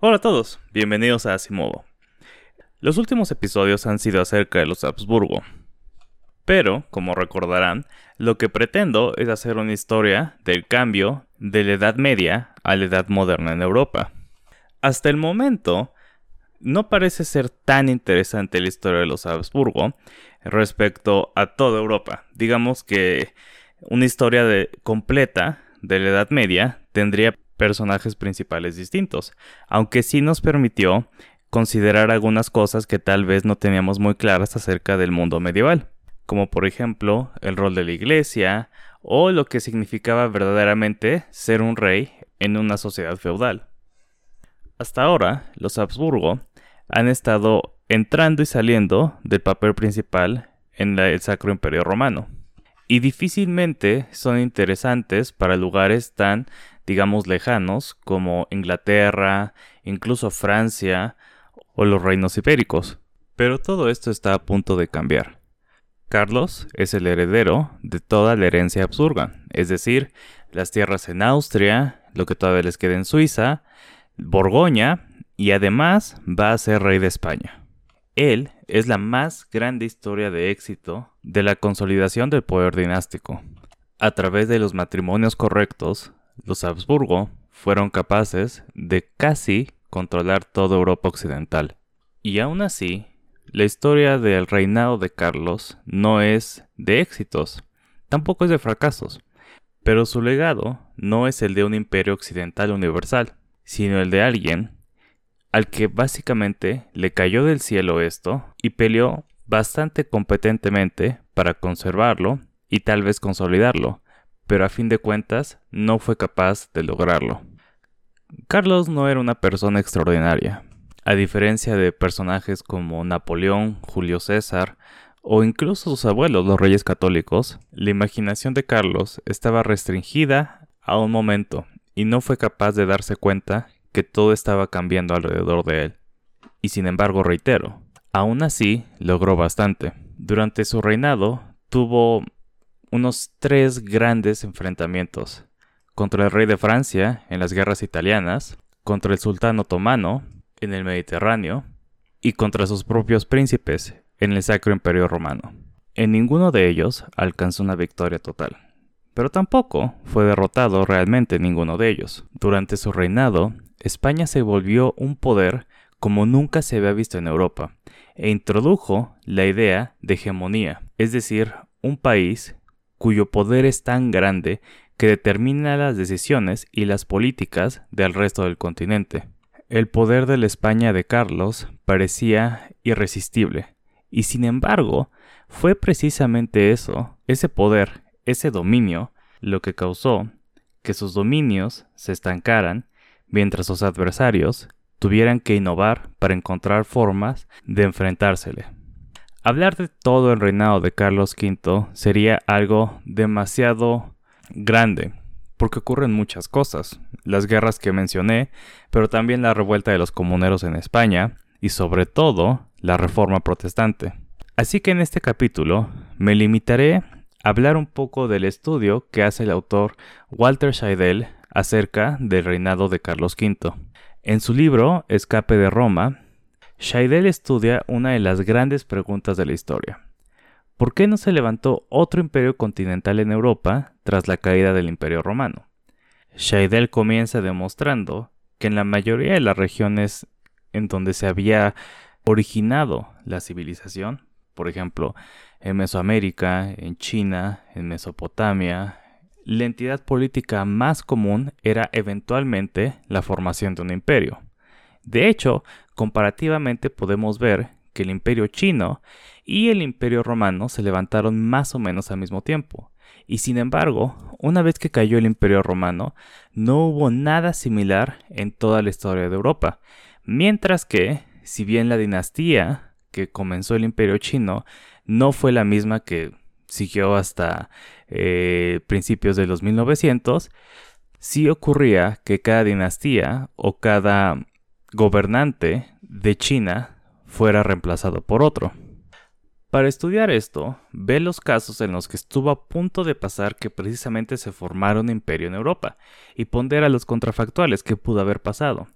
Hola a todos, bienvenidos a Asimovo. Los últimos episodios han sido acerca de los Habsburgo. Pero, como recordarán, lo que pretendo es hacer una historia del cambio de la Edad Media a la Edad Moderna en Europa. Hasta el momento, no parece ser tan interesante la historia de los Habsburgo respecto a toda Europa. Digamos que una historia completa de la Edad Media tendría personajes principales distintos, aunque sí nos permitió considerar algunas cosas que tal vez no teníamos muy claras acerca del mundo medieval, como por ejemplo el rol de la iglesia o lo que significaba verdaderamente ser un rey en una sociedad feudal. Hasta ahora, los Habsburgo han estado entrando y saliendo del papel principal en el Sacro Imperio Romano, y difícilmente son interesantes para lugares tan digamos, lejanos, como Inglaterra, incluso Francia o los reinos ibéricos. Pero todo esto está a punto de cambiar. Carlos es el heredero de toda la herencia absurda, es decir, las tierras en Austria, lo que todavía les queda en Suiza, Borgoña, y además va a ser rey de España. Él es la más grande historia de éxito de la consolidación del poder dinástico. A través de los matrimonios correctos, los Habsburgo fueron capaces de casi controlar toda Europa occidental. Y aún así, la historia del reinado de Carlos no es de éxitos, tampoco es de fracasos, pero su legado no es el de un imperio occidental universal, sino el de alguien al que básicamente le cayó del cielo esto y peleó bastante competentemente para conservarlo y tal vez consolidarlo, pero a fin de cuentas no fue capaz de lograrlo. Carlos no era una persona extraordinaria. A diferencia de personajes como Napoleón, Julio César o incluso sus abuelos, los reyes católicos, la imaginación de Carlos estaba restringida a un momento y no fue capaz de darse cuenta que todo estaba cambiando alrededor de él. Y sin embargo, reitero, aún así logró bastante. Durante su reinado tuvo unos tres grandes enfrentamientos. Contra el rey de Francia en las guerras italianas, contra el sultán otomano en el Mediterráneo y contra sus propios príncipes en el Sacro Imperio Romano. En ninguno de ellos alcanzó una victoria total. Pero tampoco fue derrotado realmente ninguno de ellos. Durante su reinado, España se volvió un poder como nunca se había visto en Europa, e introdujo la idea de hegemonía, es decir, un país cuyo poder es tan grande que determina las decisiones y las políticas del resto del continente. El poder de la España de Carlos parecía irresistible, y sin embargo, fue precisamente eso, ese poder, ese dominio, lo que causó que sus dominios se estancaran mientras sus adversarios tuvieran que innovar para encontrar formas de enfrentársele. Hablar de todo el reinado de Carlos V sería algo demasiado grande, porque ocurren muchas cosas, las guerras que mencioné, pero también la revuelta de los comuneros en España y sobre todo la reforma protestante. Así que en este capítulo me limitaré a hablar un poco del estudio que hace el autor Walter Scheidel acerca del reinado de Carlos V. En su libro Escape de Roma, Scheidel estudia una de las grandes preguntas de la historia. ¿Por qué no se levantó otro imperio continental en Europa tras la caída del imperio romano? Scheidel comienza demostrando que en la mayoría de las regiones en donde se había originado la civilización, por ejemplo, en Mesoamérica, en China, en Mesopotamia, la entidad política más común era eventualmente la formación de un imperio. De hecho, comparativamente podemos ver que el imperio chino y el imperio romano se levantaron más o menos al mismo tiempo. Y sin embargo, una vez que cayó el imperio romano, no hubo nada similar en toda la historia de Europa. Mientras que, si bien la dinastía que comenzó el imperio chino no fue la misma que siguió hasta eh, principios de los 1900, sí ocurría que cada dinastía o cada gobernante de China fuera reemplazado por otro. Para estudiar esto, ve los casos en los que estuvo a punto de pasar que precisamente se formara un imperio en Europa y pondera los contrafactuales que pudo haber pasado.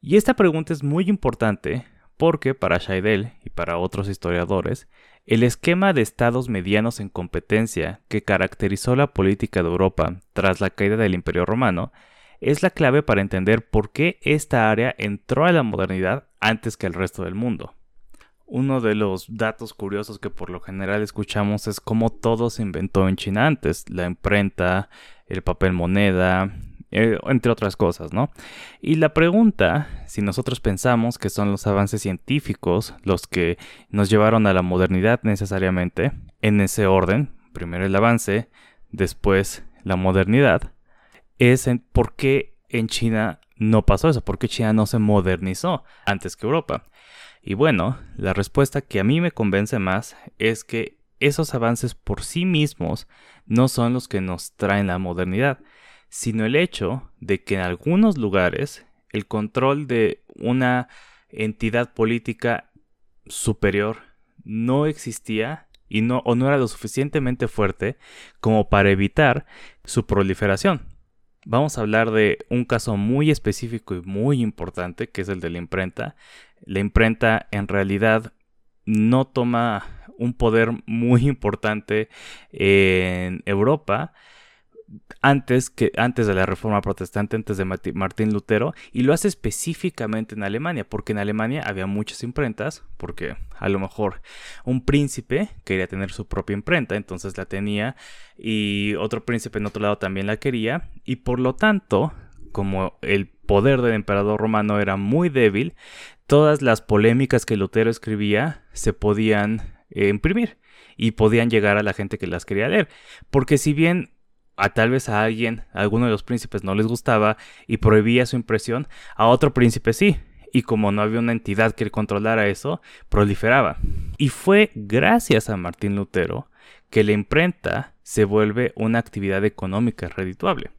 Y esta pregunta es muy importante porque para Scheidel y para otros historiadores, el esquema de estados medianos en competencia que caracterizó la política de Europa tras la caída del Imperio Romano es la clave para entender por qué esta área entró a la modernidad antes que el resto del mundo. Uno de los datos curiosos que por lo general escuchamos es cómo todo se inventó en China antes, la imprenta, el papel moneda, eh, entre otras cosas, ¿no? Y la pregunta, si nosotros pensamos que son los avances científicos los que nos llevaron a la modernidad necesariamente, en ese orden, primero el avance, después la modernidad, es en por qué en China no pasó eso, por qué China no se modernizó antes que Europa. Y bueno, la respuesta que a mí me convence más es que esos avances por sí mismos no son los que nos traen la modernidad, sino el hecho de que en algunos lugares el control de una entidad política superior no existía y no, o no era lo suficientemente fuerte como para evitar su proliferación. Vamos a hablar de un caso muy específico y muy importante, que es el de la imprenta. La imprenta en realidad no toma un poder muy importante en Europa, antes, que, antes de la Reforma Protestante, antes de Martín Lutero, y lo hace específicamente en Alemania, porque en Alemania había muchas imprentas, porque a lo mejor un príncipe quería tener su propia imprenta, entonces la tenía, y otro príncipe en otro lado también la quería, y por lo tanto, como el poder del emperador romano era muy débil, todas las polémicas que Lutero escribía se podían eh, imprimir y podían llegar a la gente que las quería leer. Porque si bien a tal vez a alguien, a alguno de los príncipes no les gustaba y prohibía su impresión, a otro príncipe sí. Y como no había una entidad que controlara eso, proliferaba. Y fue gracias a Martín Lutero que la imprenta se vuelve una actividad económica redituable.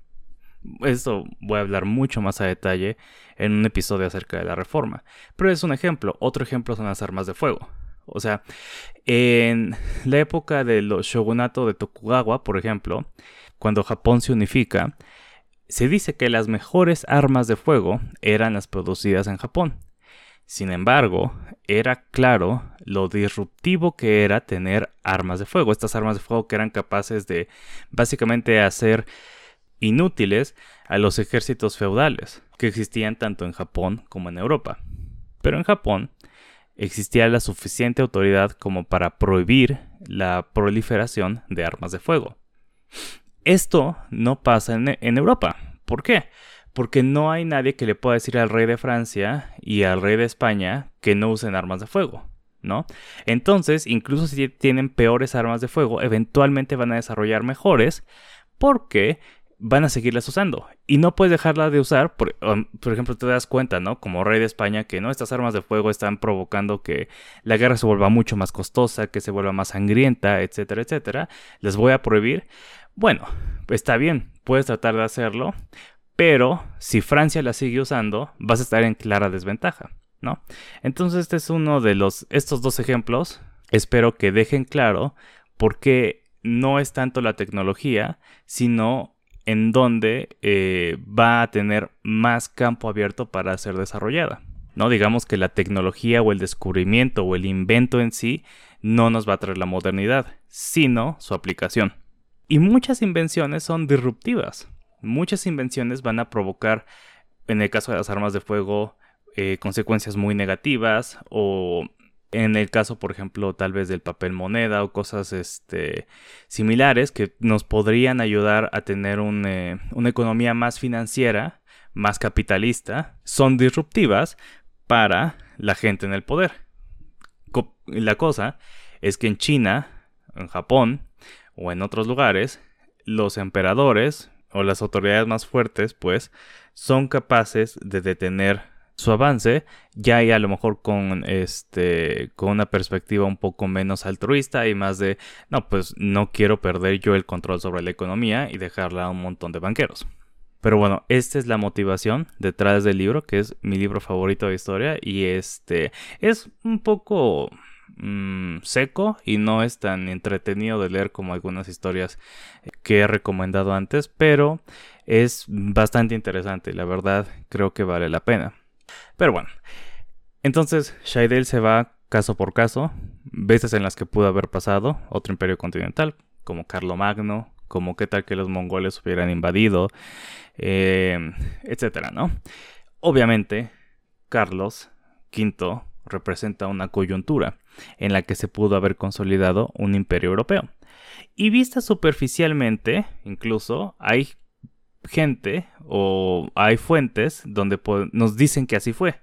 Esto voy a hablar mucho más a detalle en un episodio acerca de la reforma. Pero es un ejemplo. Otro ejemplo son las armas de fuego. O sea, en la época de los shogunato de Tokugawa, por ejemplo, cuando Japón se unifica, se dice que las mejores armas de fuego eran las producidas en Japón. Sin embargo, era claro lo disruptivo que era tener armas de fuego. Estas armas de fuego que eran capaces de básicamente hacer inútiles a los ejércitos feudales que existían tanto en Japón como en Europa. Pero en Japón existía la suficiente autoridad como para prohibir la proliferación de armas de fuego. Esto no pasa en, Europa. ¿Por qué? Porque no hay nadie que le pueda decir al rey de Francia y al rey de España que no usen armas de fuego. ¿No? Entonces, incluso si tienen peores armas de fuego, eventualmente van a desarrollar mejores porque van a seguirlas usando. Y no puedes dejarla de usar, por, um, por, ejemplo, te das cuenta, ¿no? Como rey de España, que no, estas armas de fuego están provocando que la guerra se vuelva mucho más costosa, que se vuelva más sangrienta, etcétera, etcétera. Les voy a prohibir. Bueno, está bien, puedes tratar de hacerlo, pero si Francia la sigue usando, vas a estar en clara desventaja, ¿no? Entonces este es uno de los, estos dos ejemplos, espero que dejen claro por qué no es tanto la tecnología, sino en donde eh, va a tener más campo abierto para ser desarrollada. No digamos que la tecnología o el descubrimiento o el invento en sí no nos va a traer la modernidad, sino su aplicación. Y muchas invenciones son disruptivas. Muchas invenciones van a provocar, en el caso de las armas de fuego, eh, consecuencias muy negativas o en el caso, por ejemplo, tal vez del papel moneda o cosas este, similares que nos podrían ayudar a tener eh, una economía más financiera, más capitalista, son disruptivas para la gente en el poder. La cosa es que en China, en Japón, o en otros lugares, los emperadores o las autoridades más fuertes, pues, son capaces de detener su avance, ya y a lo mejor con este con una perspectiva un poco menos altruista y más de no, pues no quiero perder yo el control sobre la economía y dejarla a un montón de banqueros. Pero bueno, esta es la motivación detrás del libro, que es mi libro favorito de historia y este es un poco Mm, seco y no es tan entretenido de leer como algunas historias que he recomendado antes, pero es bastante interesante, la verdad creo que vale la pena. Pero bueno, entonces Shaidel se va caso por caso, veces en las que pudo haber pasado otro imperio continental, como Carlomagno, como qué tal que los mongoles hubieran invadido, eh, etcétera, ¿no? Obviamente, Carlos V representa una coyuntura en la que se pudo haber consolidado un imperio europeo. Y vista superficialmente, incluso, hay gente o hay fuentes donde nos dicen que así fue.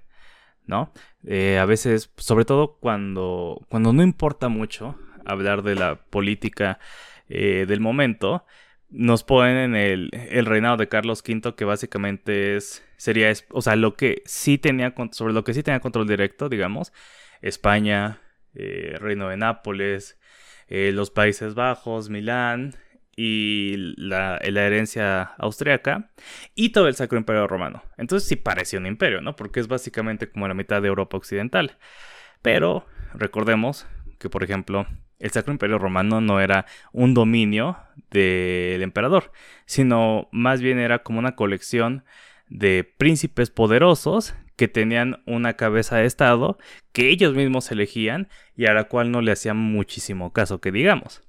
¿no? Eh, a veces, sobre todo cuando, cuando no importa mucho hablar de la política eh, del momento, nos ponen en el, el, reinado de Carlos V, que básicamente es, sería, o sea, lo que sí tenía, sobre lo que sí tenía control directo, digamos, España, eh, Reino de Nápoles, los Países Bajos, Milán, y la, herencia austriaca y todo el Sacro Imperio Romano. Entonces sí parece un imperio, ¿no? Porque es básicamente como la mitad de Europa Occidental. Pero recordemos que, por ejemplo, el Sacro Imperio Romano no era un dominio del emperador, sino más bien era como una colección de príncipes poderosos que tenían una cabeza de estado que ellos mismos elegían y a la cual no le hacían muchísimo caso que digamos.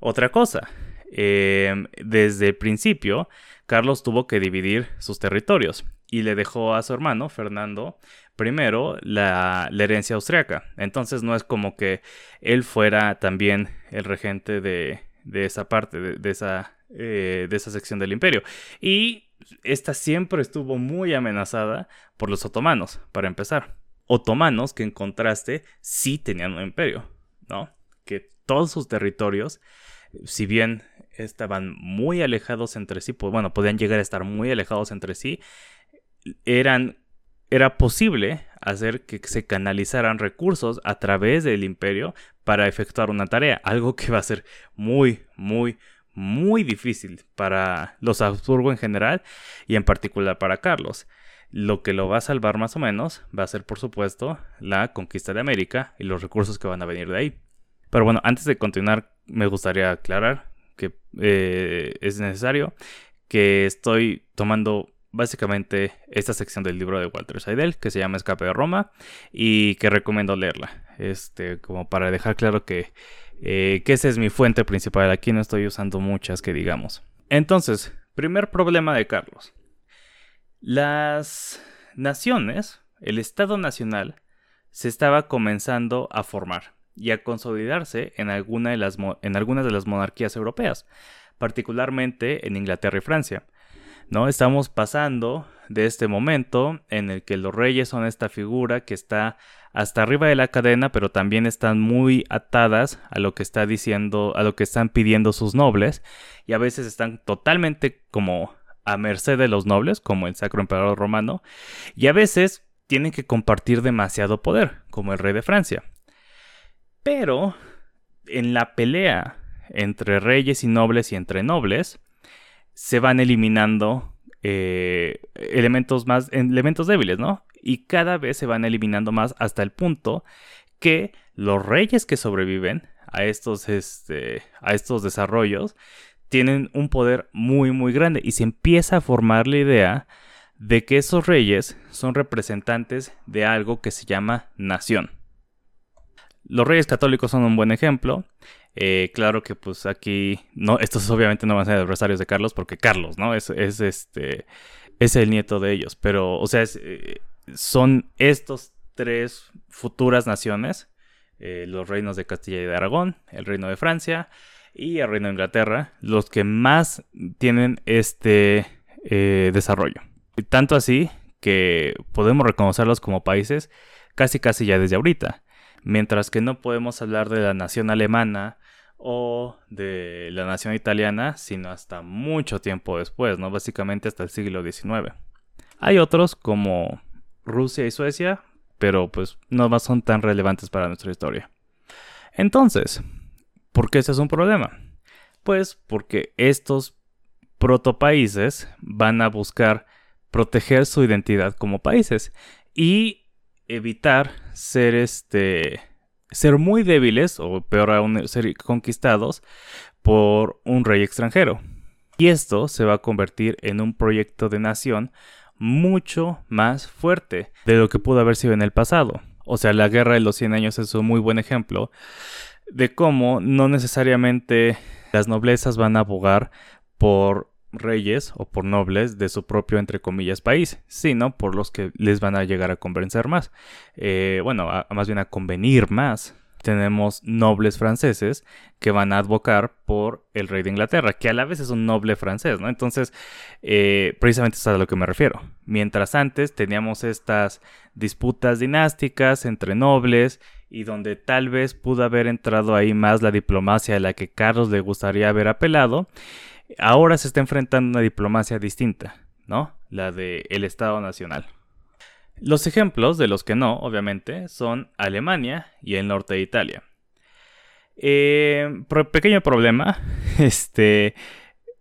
Otra cosa, Em, desde el principio, Carlos tuvo que dividir sus territorios y le dejó a su hermano, Fernando, primero la, herencia austriaca. Entonces no es como que él fuera también el regente de, esa parte, de, esa, eh, de esa sección del imperio. Y esta siempre estuvo muy amenazada por los otomanos, para empezar. Otomanos que en contraste sí tenían un imperio, ¿no? Que todos sus territorios, si bien estaban muy alejados entre sí, pues bueno, podían llegar a estar muy alejados entre sí, eran, era posible hacer que se canalizaran recursos a través del imperio para efectuar una tarea, algo que va a ser muy, muy, muy difícil para los Habsburgo en general y en particular para Carlos. Lo que lo va a salvar más o menos va a ser, por supuesto, la conquista de América y los recursos que van a venir de ahí. Pero bueno, antes de continuar, me gustaría aclarar que eh, es necesario, que estoy tomando básicamente esta sección del libro de Walter Seidel que se llama Escape de Roma y que recomiendo leerla. Este, como para dejar claro que, eh, que esa es mi fuente principal. Aquí no estoy usando muchas que digamos. Entonces, primer problema de Carlos. Las naciones, el Estado Nacional, se estaba comenzando a formar y a consolidarse en, de las en algunas de las monarquías europeas, particularmente en Inglaterra y Francia. ¿no? Estamos pasando de este momento en el que los reyes son esta figura que está hasta arriba de la cadena, pero también están muy atadas a lo que está diciendo, a lo que están pidiendo sus nobles, y a veces están totalmente como a merced de los nobles, como el Sacro Emperador Romano, y a veces tienen que compartir demasiado poder, como el rey de Francia. Pero en la pelea entre reyes y nobles y entre nobles, se van eliminando eh, elementos más, elementos débiles, ¿no? Y cada vez se van eliminando más hasta el punto que los reyes que sobreviven a estos, este, a estos desarrollos tienen un poder muy, muy grande y se empieza a formar la idea de que esos reyes son representantes de algo que se llama nación. Los reyes católicos son un buen ejemplo. Eh, claro que pues aquí, no, estos obviamente no van a ser adversarios de Carlos porque Carlos, ¿no? Es, es este, es el nieto de ellos. Pero, o sea, eh, son estos tres futuras naciones, eh, los reinos de Castilla y de Aragón, el reino de Francia y el reino de Inglaterra, los que más tienen este desarrollo. Tanto así que podemos reconocerlos como países casi casi ya desde ahorita mientras que no podemos hablar de la nación alemana o de la nación italiana, sino hasta mucho tiempo después, ¿no? Básicamente hasta el siglo XIX. Hay otros como Rusia y Suecia, pero pues no son tan relevantes para nuestra historia. Entonces, ¿por qué ese es un problema? Pues porque estos protopaíses van a buscar proteger su identidad como países y evitar ser este ser muy débiles o peor aún ser conquistados por un rey extranjero. Y esto se va a convertir en un proyecto de nación mucho más fuerte de lo que pudo haber sido en el pasado. O sea, la guerra de los 100 años es un muy buen ejemplo de cómo no necesariamente las noblezas van a abogar por reyes o por nobles de su propio, entre comillas, país, sino por los que les van a llegar a convencer más. Eh, bueno, más bien a convenir más tenemos nobles franceses que van a advocar por el rey de Inglaterra, que a la vez es un noble francés, ¿no? Entonces, eh, precisamente es a lo que me refiero. Mientras antes teníamos estas disputas dinásticas entre nobles y donde tal vez pudo haber entrado ahí más la diplomacia a la que Carlos le gustaría haber apelado, ahora se está enfrentando una diplomacia distinta, ¿no? La del el Estado Nacional. Los ejemplos de los que no, obviamente, son Alemania y el norte de Italia. Eh, pequeño problema, este,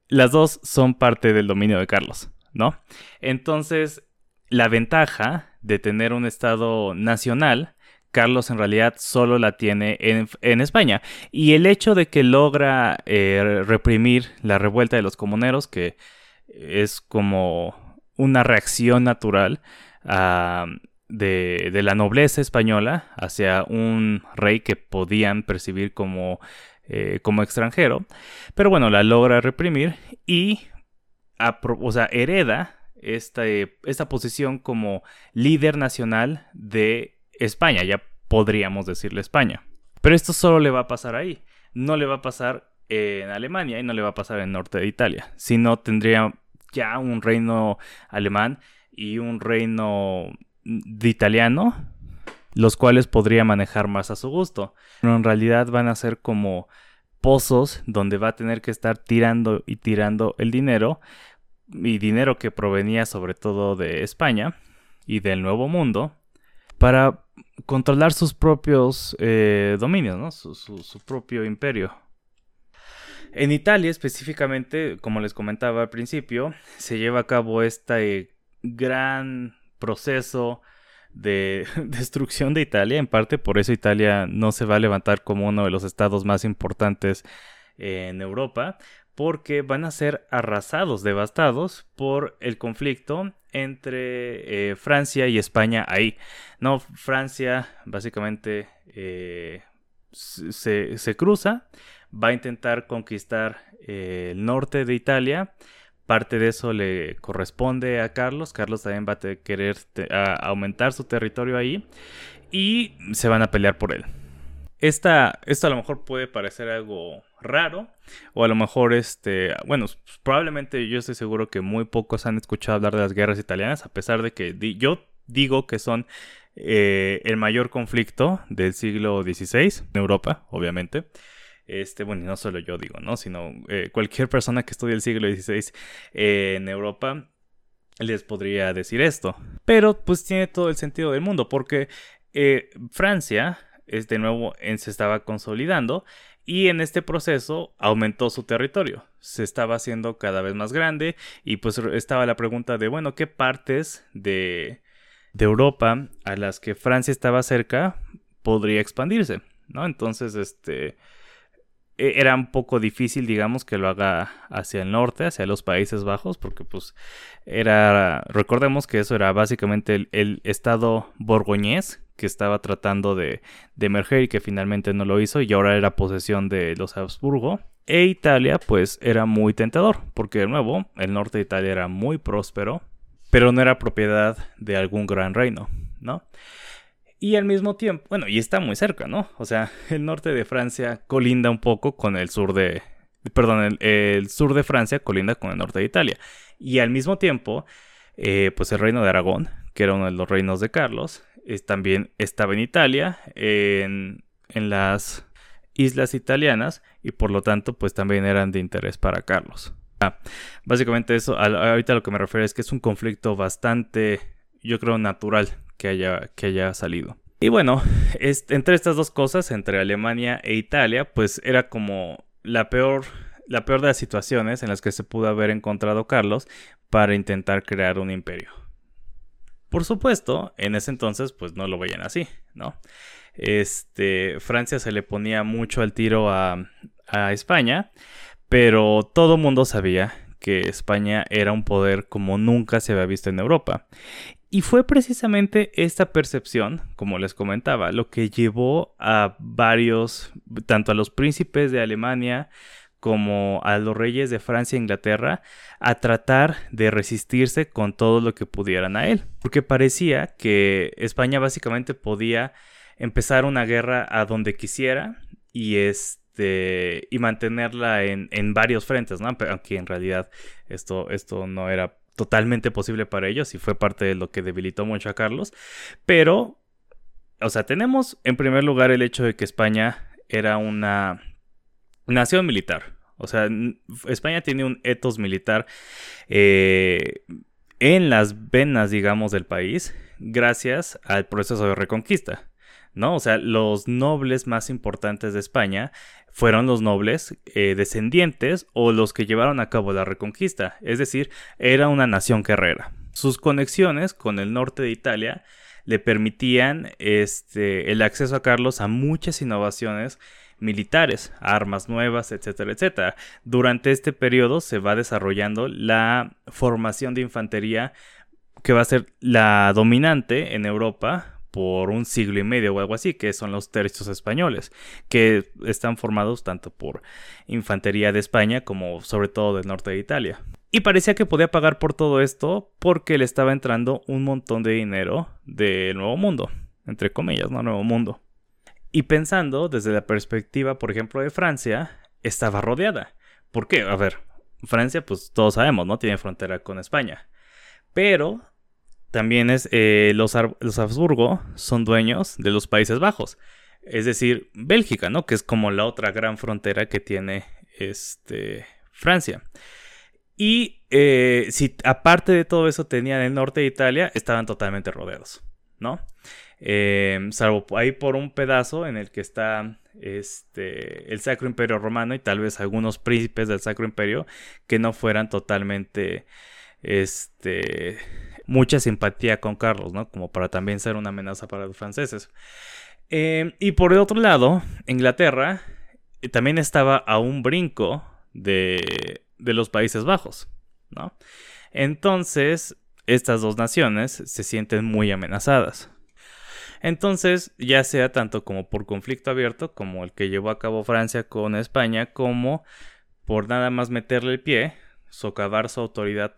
las dos son parte del dominio de Carlos, ¿no? Entonces, la ventaja de tener un Estado nacional, Carlos en realidad solo la tiene en, España. Y el hecho de que logra eh, reprimir la revuelta de los comuneros, que es como una reacción natural, de, la nobleza española hacia un rey que podían percibir como, eh, como extranjero. Pero bueno, la logra reprimir y o sea, hereda esta, esta posición como líder nacional de España, ya podríamos decirle España. Pero esto solo le va a pasar ahí, no le va a pasar en Alemania y no le va a pasar en el norte de Italia, sino tendría ya un reino alemán y un reino de italiano, los cuales podría manejar más a su gusto. Pero en realidad van a ser como pozos donde va a tener que estar tirando y tirando el dinero, y dinero que provenía sobre todo de España y del Nuevo Mundo, para controlar sus propios eh, dominios, su, propio imperio. En Italia específicamente, como les comentaba al principio, se lleva a cabo esta gran proceso de destrucción de Italia. En parte por eso Italia no se va a levantar como uno de los estados más importantes en Europa, porque van a ser arrasados, devastados por el conflicto entre eh, Francia y España ahí. No, Francia básicamente eh, se, se, cruza, va a intentar conquistar eh, el norte de Italia Parte de eso le corresponde a Carlos. Carlos también va a querer aumentar su territorio ahí. Y se van a pelear por él. Esta, esto a lo mejor puede parecer algo raro. O a lo mejor, este. Bueno, probablemente yo estoy seguro que muy pocos han escuchado hablar de las guerras italianas. A pesar de que yo digo que son eh, el mayor conflicto del siglo XVI en Europa, obviamente. Este, bueno, y no solo yo digo, ¿no? Sino eh, cualquier persona que estudie el siglo XVI en Europa les podría decir esto. Pero pues tiene todo el sentido del mundo, porque eh, Francia es de nuevo se estaba consolidando y en este proceso aumentó su territorio. Se estaba haciendo cada vez más grande y pues estaba la pregunta de, bueno, ¿qué partes de, de Europa a las que Francia estaba cerca podría expandirse? ¿No? Entonces, este e, era un poco difícil, digamos, que lo haga hacia el norte, hacia los Países Bajos, porque pues era, recordemos que eso era básicamente el, estado borgoñés que estaba tratando de, de, emerger y que finalmente no lo hizo y ahora era posesión de los Habsburgo. E Italia pues era muy tentador, porque de nuevo el norte de Italia era muy próspero, pero no era propiedad de algún gran reino, ¿no? Y al mismo tiempo, bueno, y está muy cerca, ¿no? O sea, el norte de Francia colinda un poco con el sur de, perdón, el, sur de Francia colinda con el norte de Italia. Y al mismo tiempo, eh, pues el reino de Aragón, que era uno de los reinos de Carlos, también estaba en Italia, en, en las islas italianas, y por lo tanto, pues también eran de interés para Carlos. Ah, básicamente eso, ahorita lo que me refiero es que es un conflicto bastante, yo creo, natural que haya, que haya salido. Y bueno, entre estas dos cosas, entre Alemania e Italia, pues era como la peor, la peor de las situaciones en las que se pudo haber encontrado Carlos para intentar crear un imperio. Por supuesto, en ese entonces, pues no lo veían así, ¿no? Este, Francia se le ponía mucho al tiro a, a España, pero todo mundo sabía que España era un poder como nunca se había visto en Europa. Y fue precisamente esta percepción, como les comentaba, lo que llevó a varios, tanto a los príncipes de Alemania como a los reyes de Francia e Inglaterra, a tratar de resistirse con todo lo que pudieran a él. Porque parecía que España básicamente podía empezar una guerra a donde quisiera y este y mantenerla en, en varios frentes, ¿no? Aunque en realidad esto, esto no era totalmente posible para ellos y fue parte de lo que debilitó mucho a Carlos. Pero, o sea, tenemos en primer lugar el hecho de que España era una nación militar. O sea, España tiene un etos militar eh, en las venas, digamos, del país, gracias al proceso de reconquista. ¿no? O sea, los nobles más importantes de España fueron los nobles eh, descendientes o los que llevaron a cabo la reconquista, es decir, era una nación guerrera. Sus conexiones con el norte de Italia le permitían este, el acceso a Carlos a muchas innovaciones militares, armas nuevas, etcétera, etcétera. Durante este periodo se va desarrollando la formación de infantería que va a ser la dominante en Europa por un siglo y medio o algo así, que son los tercios españoles, que están formados tanto por infantería de España como sobre todo del norte de Italia. Y parecía que podía pagar por todo esto porque le estaba entrando un montón de dinero del Nuevo Mundo, entre comillas, no Nuevo Mundo. Y pensando desde la perspectiva, por ejemplo, de Francia, estaba rodeada. ¿Por qué? A ver, Francia, pues todos sabemos, ¿no? Tiene frontera con España. Pero también es eh, los, los Habsburgo son dueños de los Países Bajos. Es decir, Bélgica, ¿no? Que es como la otra gran frontera que tiene este, Francia. Y eh, si aparte de todo eso tenían el norte de Italia, estaban totalmente rodeados, ¿no? Em, salvo ahí por un pedazo en el que está este, el Sacro Imperio Romano y tal vez algunos príncipes del Sacro Imperio que no fueran totalmente este, mucha simpatía con Carlos, ¿no? Como para también ser una amenaza para los franceses. Eh, y por el otro lado, Inglaterra eh, también estaba a un brinco de, de los Países Bajos, ¿no? Entonces, estas dos naciones se sienten muy amenazadas. Entonces, ya sea tanto como por conflicto abierto, como el que llevó a cabo Francia con España, como por nada más meterle el pie, socavar su autoridad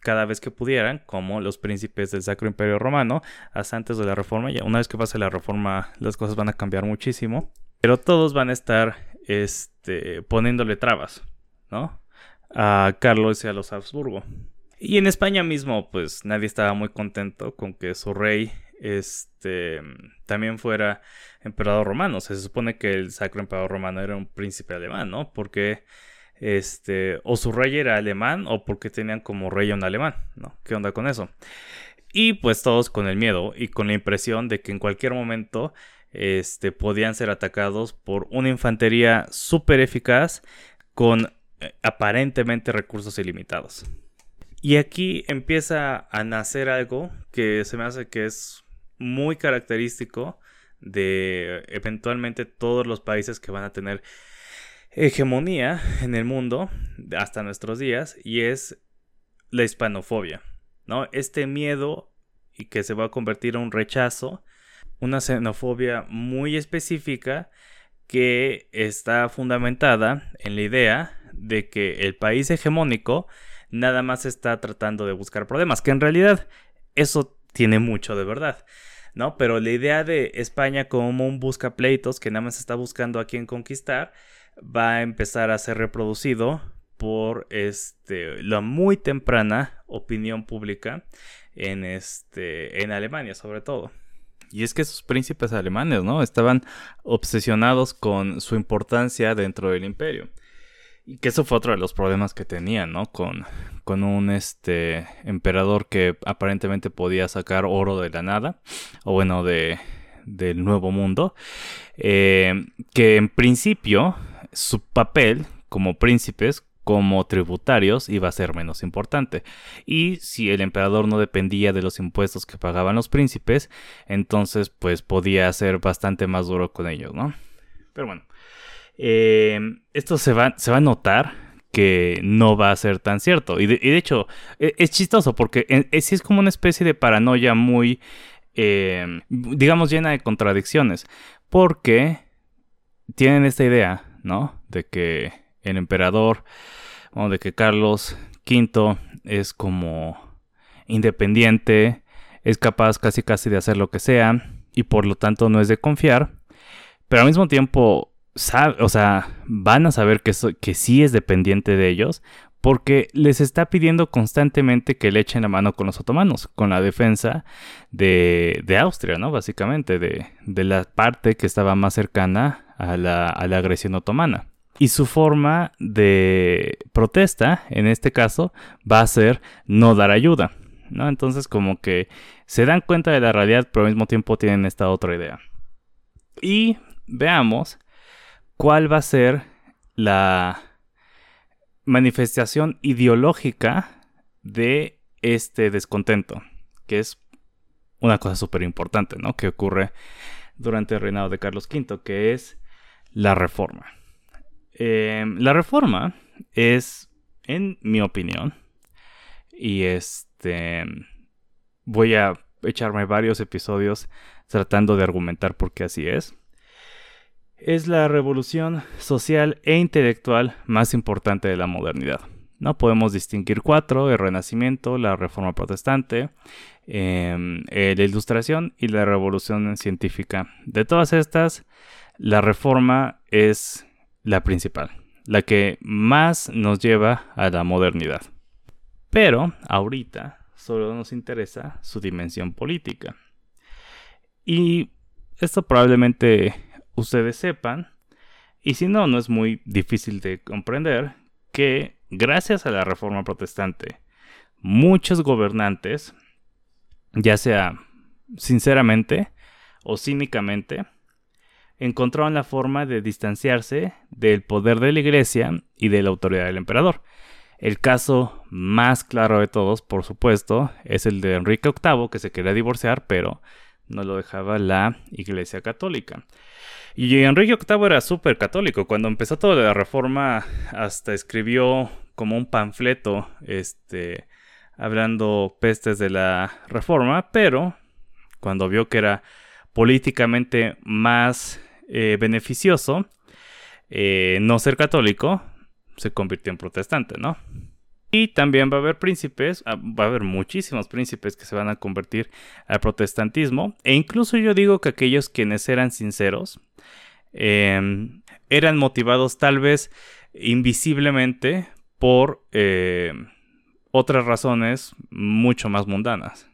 cada vez que pudieran, como los príncipes del Sacro Imperio Romano, hasta antes de la reforma. Ya una vez que pase la reforma, las cosas van a cambiar muchísimo. Pero todos van a estar este, poniéndole trabas, ¿no? A Carlos y a los Habsburgo. Y en España mismo, pues nadie estaba muy contento con que su rey este, también fuera emperador romano. Se supone que el Sacro Emperador Romano era un príncipe alemán, ¿no? Porque este, o su rey era alemán o porque tenían como rey un alemán, ¿no? ¿Qué onda con eso? Y pues todos con el miedo y con la impresión de que en cualquier momento este, podían ser atacados por una infantería súper eficaz con eh, aparentemente recursos ilimitados. Y aquí empieza a nacer algo que se me hace que es muy característico de eventualmente todos los países que van a tener hegemonía en el mundo hasta nuestros días y es la hispanofobia, ¿no? Este miedo y que se va a convertir en un rechazo, una xenofobia muy específica que está fundamentada en la idea de que el país hegemónico nada más está tratando de buscar problemas, que en realidad eso tiene mucho de verdad. ¿no? Pero la idea de España como un busca pleitos que nada más está buscando a quién conquistar va a empezar a ser reproducido por este, la muy temprana opinión pública en, este, en Alemania sobre todo. Y es que esos príncipes alemanes, ¿no? Estaban obsesionados con su importancia dentro del imperio. Y que eso fue otro de los problemas que tenían, ¿no? Con, con un este, emperador que aparentemente podía sacar oro de la nada. O bueno, de, del nuevo mundo. Eh, que en principio su papel como príncipes, como tributarios, iba a ser menos importante. Y si el emperador no dependía de los impuestos que pagaban los príncipes, entonces pues podía ser bastante más duro con ellos, ¿no? Pero bueno, eh, esto se va, se va a notar que no va a ser tan cierto. Y de, hecho, e, es, chistoso porque es, es como una especie de paranoia muy, eh, digamos, llena de contradicciones. Porque tienen esta idea, ¿no? De que el emperador, o de que Carlos V es como independiente, es capaz casi casi de hacer lo que sea y por lo tanto no es de confiar, pero al mismo tiempo o sea, van a saber que, que sí es dependiente de ellos porque les está pidiendo constantemente que le echen la mano con los otomanos, con la defensa de, de Austria, ¿no? Básicamente, de, de, la parte que estaba más cercana a la, a la agresión otomana. Y su forma de protesta, en este caso, va a ser no dar ayuda, ¿no? Entonces, como que se dan cuenta de la realidad, pero al mismo tiempo tienen esta otra idea. Y veamos cuál va a ser la manifestación ideológica de este descontento, que es una cosa súper importante, ¿no? Que ocurre durante el reinado de Carlos V, que es la reforma. Em, la reforma es, en mi opinión, y este, voy a echarme varios episodios tratando de argumentar por qué así es es la revolución social e intelectual más importante de la modernidad. ¿no? Podemos distinguir cuatro, el Renacimiento, la Reforma Protestante, em, eh, la Ilustración y la Revolución Científica. De todas estas, la Reforma es la principal, la que más nos lleva a la modernidad. Pero ahorita solo nos interesa su dimensión política. Y esto probablemente ustedes sepan, y si no, no es muy difícil de comprender, que gracias a la Reforma Protestante, muchos gobernantes, ya sea sinceramente o cínicamente, encontraron la forma de distanciarse del poder de la Iglesia y de la autoridad del emperador. El caso más claro de todos, por supuesto, es el de Enrique VIII, que se quería divorciar, pero no lo dejaba la Iglesia Católica. Y Enrique VIII era súper católico. Cuando empezó toda la reforma, hasta escribió como un panfleto, este, hablando pestes de la reforma, pero cuando vio que era políticamente más eh, beneficioso eh, no ser católico, se convirtió en protestante, ¿no? Y también va a haber príncipes, ah, va a haber muchísimos príncipes que se van a convertir al protestantismo. E incluso yo digo que aquellos quienes eran sinceros em, eran motivados tal vez invisiblemente por eh, otras razones mucho más mundanas.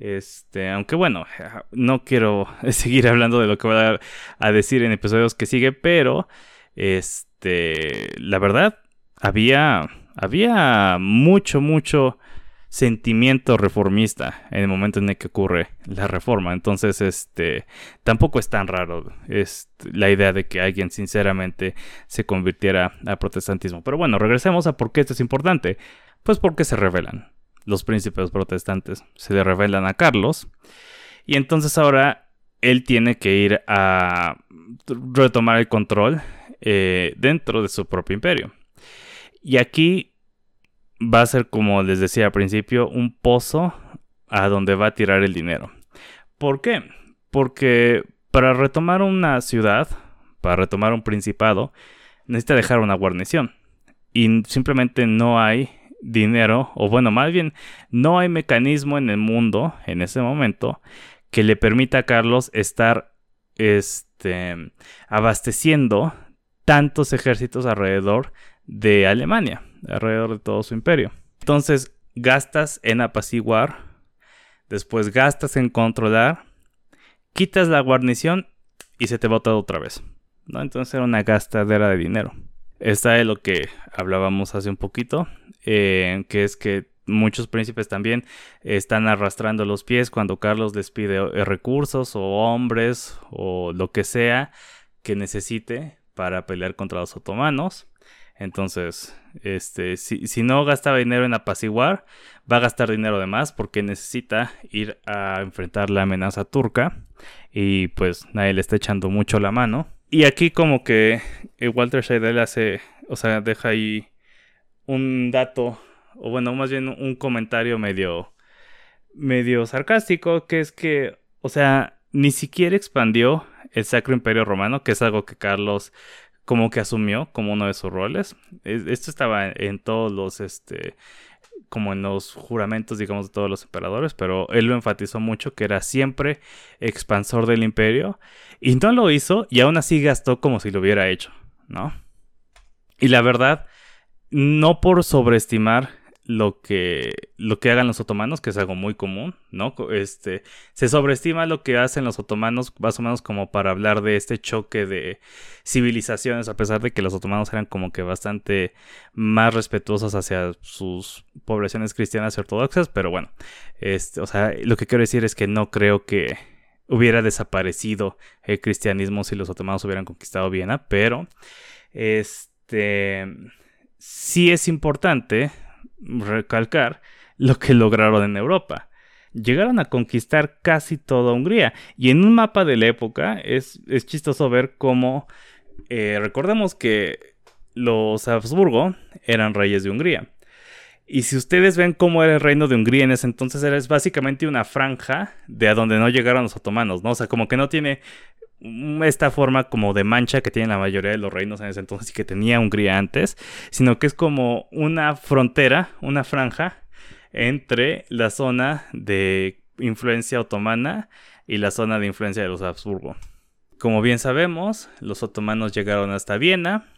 Este, aunque bueno, no quiero seguir hablando de lo que voy a, a decir en episodios que sigue, pero este, la verdad, había había mucho, mucho sentimiento reformista en el momento en el que ocurre la reforma. Entonces, este, tampoco es tan raro la idea de que alguien sinceramente se convirtiera al protestantismo. Pero bueno, regresemos a por qué esto es importante. Pues porque se rebelan. Los príncipes protestantes se le revelan a Carlos. Y entonces ahora él tiene que ir a retomar el control eh, dentro de su propio imperio. Y aquí va a ser, como les decía al principio, un pozo a donde va a tirar el dinero. ¿Por qué? Porque para retomar una ciudad, para retomar un principado, necesita dejar una guarnición. Y simplemente no hay dinero, o bueno, más bien, no hay mecanismo en el mundo en ese momento que le permita a Carlos estar este, abasteciendo tantos ejércitos alrededor de Alemania, alrededor de todo su imperio. Entonces, gastas en apaciguar, después gastas en controlar, quitas la guarnición y se te todo otra vez. ¿no? Entonces era una gastadera de dinero. Está de lo que hablábamos hace un poquito, eh, que es que muchos príncipes también están arrastrando los pies cuando Carlos les pide eh, recursos o hombres o lo que sea que necesite para pelear contra los otomanos. Entonces, este, si, si, no gastaba dinero en apaciguar, va a gastar dinero de más porque necesita ir a enfrentar la amenaza turca. Y pues nadie le está echando mucho la mano. Y aquí como que Walter Scheidel hace, o sea, deja ahí un dato, o bueno, más bien un comentario medio, medio sarcástico, que es que, o sea, ni siquiera expandió el Sacro Imperio Romano, que es algo que Carlos como que asumió como uno de sus roles. Esto estaba en todos los, este, como en los juramentos, digamos, de todos los emperadores, pero él lo enfatizó mucho que era siempre expansor del imperio y no lo hizo y aún así gastó como si lo hubiera hecho, ¿no? Y la verdad, no por sobreestimar lo que, lo que hagan los otomanos, que es algo muy común, ¿no? Este, se sobreestima lo que hacen los otomanos más o menos como para hablar de este choque de civilizaciones, a pesar de que los otomanos eran como que bastante más respetuosos hacia sus poblaciones cristianas y ortodoxas, pero bueno, este, o sea, lo que quiero decir es que no creo que hubiera desaparecido el cristianismo si los otomanos hubieran conquistado Viena, pero este sí es importante recalcar lo que lograron en Europa. Llegaron a conquistar casi toda Hungría. Y en un mapa de la época es, es chistoso ver cómo... Eh, recordemos que los Habsburgo eran reyes de Hungría. Y si ustedes ven cómo era el reino de Hungría en ese entonces, era básicamente una franja de a donde no llegaron los otomanos, ¿no? O sea, como que no tiene esta forma como de mancha que tienen la mayoría de los reinos en ese entonces y que tenía Hungría antes, sino que es como una frontera, una franja entre la zona de influencia otomana y la zona de influencia de los Habsburgo. Como bien sabemos, los otomanos llegaron hasta Viena.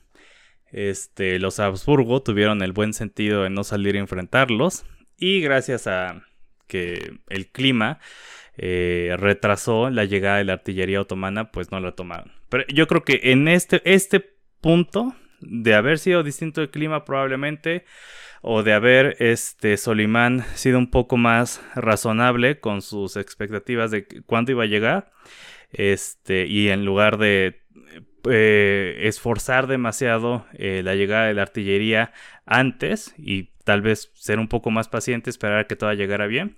Este, los Habsburgo tuvieron el buen sentido de no salir a enfrentarlos y gracias a que el clima eh, retrasó la llegada de la artillería otomana, pues no lo tomaron. Pero yo creo que en este, este punto de haber sido distinto el clima probablemente o de haber este Solimán sido un poco más razonable con sus expectativas de cuándo iba a llegar este y en lugar de eh, esforzar demasiado eh, la llegada de la artillería antes y tal vez ser un poco más paciente esperar a que todo llegara bien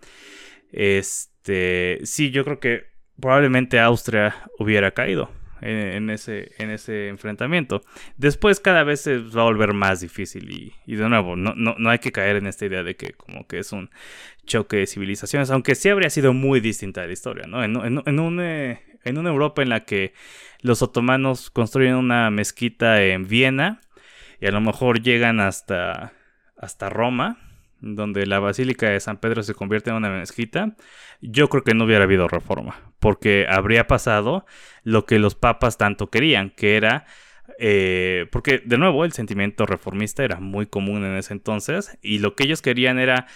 este este, sí, yo creo que probablemente Austria hubiera caído en, ese, en ese enfrentamiento. Después cada vez se va a volver más difícil y, de nuevo, no, hay que caer en esta idea de que como que es un choque de civilizaciones, aunque sí habría sido muy distinta la historia, ¿no? Eh, en una Europa en la que los otomanos construyen una mezquita en Viena y a lo mejor llegan hasta Roma, donde la Basílica de San Pedro se convierte en una mezquita, yo creo que no hubiera habido reforma, porque habría pasado lo que los papas tanto querían, que era, eh, porque de nuevo el sentimiento reformista era muy común en ese entonces, y lo que ellos querían era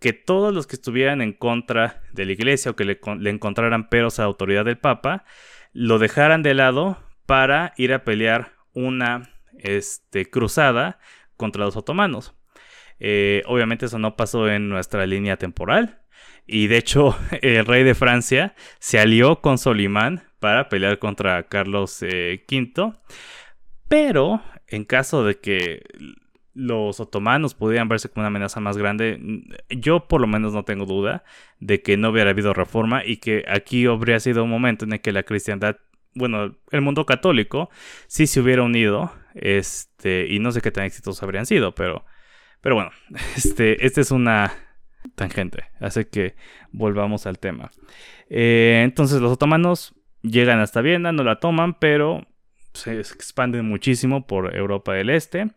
que todos los que estuvieran en contra de la iglesia o que le, encontraran peros a la autoridad del papa, lo dejaran de lado para ir a pelear una este, cruzada contra los otomanos. Eh, obviamente eso no pasó en nuestra línea temporal. Y de hecho, el rey de Francia se alió con Solimán para pelear contra Carlos V. Eh, Pero en caso de que los otomanos pudieran verse como una amenaza más grande, yo por lo menos no tengo duda de que no hubiera habido reforma y que aquí habría sido un momento en el que la cristiandad, bueno, el mundo católico sí se hubiera unido, este, y no sé qué tan exitosos habrían sido, pero pero bueno, este, este es una tangente, así que volvamos al tema. Eh, entonces los otomanos llegan hasta Viena, no la toman, pero se expanden muchísimo por Europa del Este.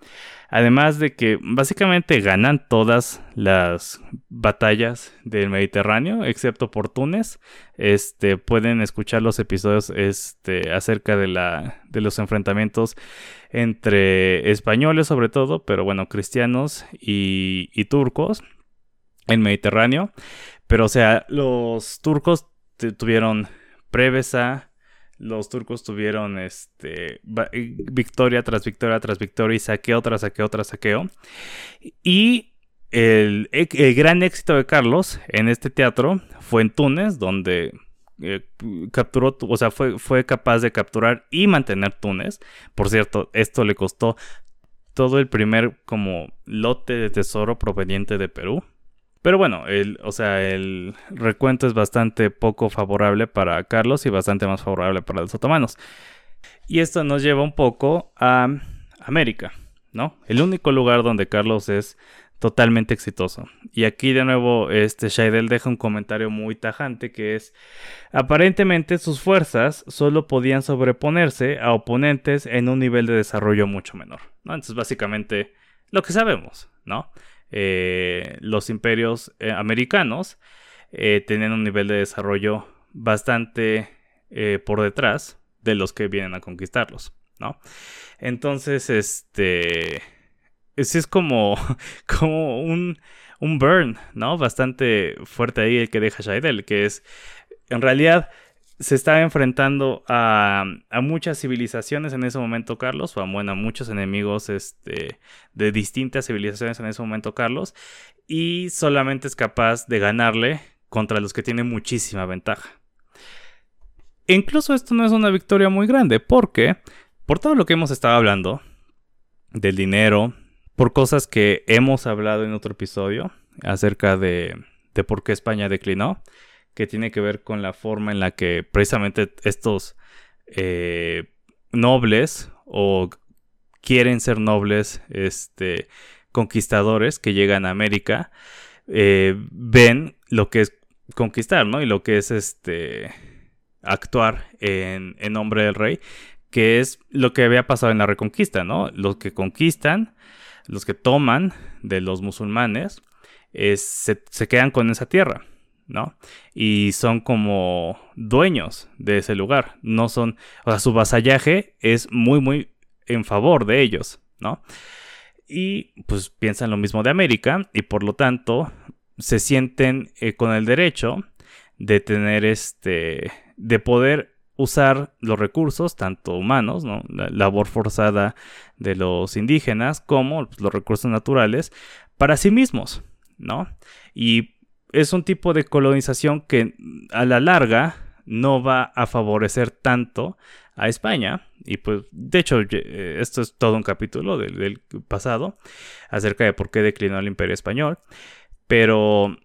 Además de que básicamente ganan todas las batallas del Mediterráneo, excepto por Túnez. Este, pueden escuchar los episodios este, acerca de, la, de los enfrentamientos entre españoles sobre todo, pero bueno, cristianos y, y turcos en Mediterráneo. Pero o sea, los turcos tuvieron Prevesa, los turcos tuvieron este, victoria tras victoria tras victoria y saqueo tras saqueo tras saqueo. Y el, gran éxito de Carlos en este teatro fue en Túnez, donde eh, capturó, o sea, fue, fue capaz de capturar y mantener Túnez. Por cierto, esto le costó todo el primer como lote de tesoro proveniente de Perú. Pero bueno, el, o sea, el recuento es bastante poco favorable para Carlos y bastante más favorable para los otomanos. Y esto nos lleva un poco a América. ¿no? El único lugar donde Carlos es totalmente exitoso. Y aquí de nuevo este Shaidel deja un comentario muy tajante que es aparentemente sus fuerzas solo podían sobreponerse a oponentes en un nivel de desarrollo mucho menor. ¿no? Entonces básicamente lo que sabemos, ¿no? Eh, los imperios eh, americanos eh, tenían un nivel de desarrollo bastante por detrás de los que vienen a conquistarlos, ¿no? Entonces, este es como, como un, un burn, ¿no? Bastante fuerte ahí el que deja Shaidel, que es, en realidad, se estaba enfrentando a, muchas civilizaciones en ese momento, Carlos, o a, bueno, a muchos enemigos este, de distintas civilizaciones en ese momento, Carlos, y solamente es capaz de ganarle contra los que tienen muchísima ventaja. E incluso esto no es una victoria muy grande, porque por todo lo que hemos estado hablando, del dinero, por cosas que hemos hablado en otro episodio acerca de, de por qué España declinó, que tiene que ver con la forma en la que precisamente estos eh, nobles o quieren ser nobles, este, conquistadores que llegan a América, eh, ven lo que es conquistar, ¿no? Y lo que es este actuar en, nombre del rey, que es lo que había pasado en la reconquista, ¿no? Los que conquistan los que toman de los musulmanes se, quedan con esa tierra, ¿no? Y son como dueños de ese lugar, no son, o sea, su vasallaje es muy, muy en favor de ellos, ¿no? Y pues piensan lo mismo de América y por lo tanto se sienten eh, con el derecho de tener este, de poder usar los recursos, tanto humanos, ¿no? la labor forzada de los indígenas, como pues, los recursos naturales, para sí mismos, ¿no? Y es un tipo de colonización que a la larga no va a favorecer tanto a España. Y pues, de hecho, eh, esto es todo un capítulo del, del pasado acerca de por qué declinó el imperio español. Pero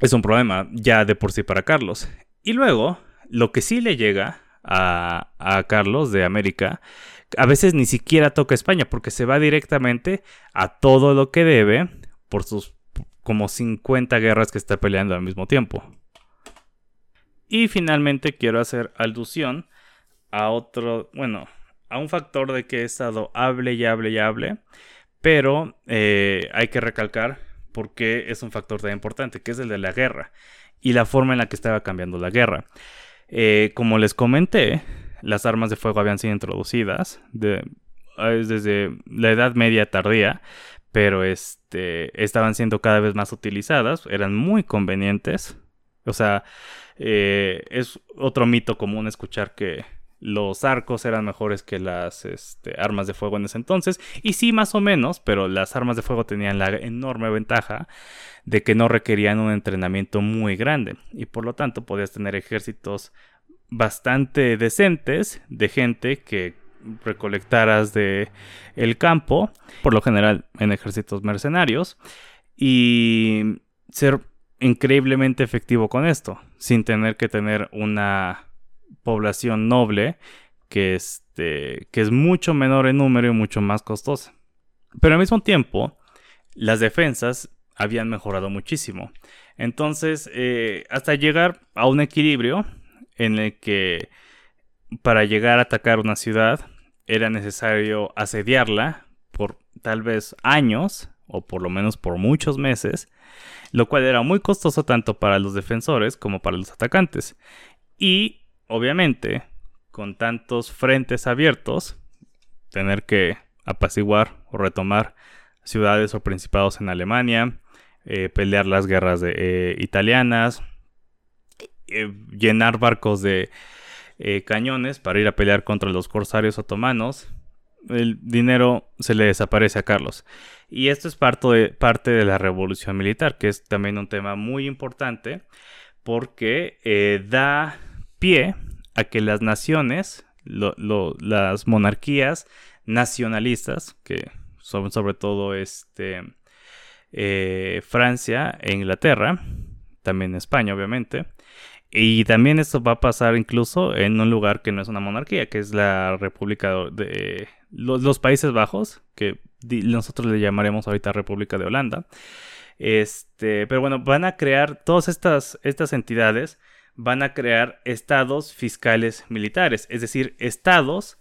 es un problema ya de por sí para Carlos. Y luego, lo que sí le llega a, Carlos de América, a veces ni siquiera toca España porque se va directamente a todo lo que debe por sus como 50 guerras que está peleando al mismo tiempo. Y finalmente quiero hacer alusión a otro, bueno, a un factor de que he estado hable y hable y hable, pero eh, hay que recalcar por qué es un factor tan importante, que es el de la guerra y la forma en la que estaba cambiando la guerra. Eh, como les comenté, las armas de fuego habían sido introducidas desde la Edad Media tardía, pero este, estaban siendo cada vez más utilizadas, eran muy convenientes. O sea, eh, es otro mito común escuchar que los arcos eran mejores que las este, armas de fuego en ese entonces. Y sí, más o menos, pero las armas de fuego tenían la enorme ventaja de que no requerían un entrenamiento muy grande. Y por lo tanto podías tener ejércitos bastante decentes de gente que recolectaras de el campo, por lo general en ejércitos mercenarios, y ser increíblemente efectivo con esto, sin tener que tener una población noble que, este, que es mucho menor en número y mucho más costosa. Pero al mismo tiempo, las defensas habían mejorado muchísimo. Entonces, eh, hasta llegar a un equilibrio en el que para llegar a atacar una ciudad era necesario asediarla por tal vez años o por lo menos por muchos meses, lo cual era muy costoso tanto para los defensores como para los atacantes. Y obviamente, con tantos frentes abiertos, tener que apaciguar o retomar ciudades o principados en Alemania, eh, pelear las guerras de, eh, italianas, eh, llenar barcos de cañones para ir a pelear contra los corsarios otomanos. El dinero se le desaparece a Carlos. Y esto es parte de, parte de la revolución militar, que es también un tema muy importante porque da pie a que las naciones, las monarquías nacionalistas, que son sobre todo este, eh, Francia e Inglaterra, también España obviamente, y también esto va a pasar incluso en un lugar que no es una monarquía, que es la República de, los, Países Bajos, que nosotros le llamaremos ahorita República de Holanda. Este, pero bueno, van a crear todas estas, estas entidades, van a crear estados fiscales militares, es decir, estados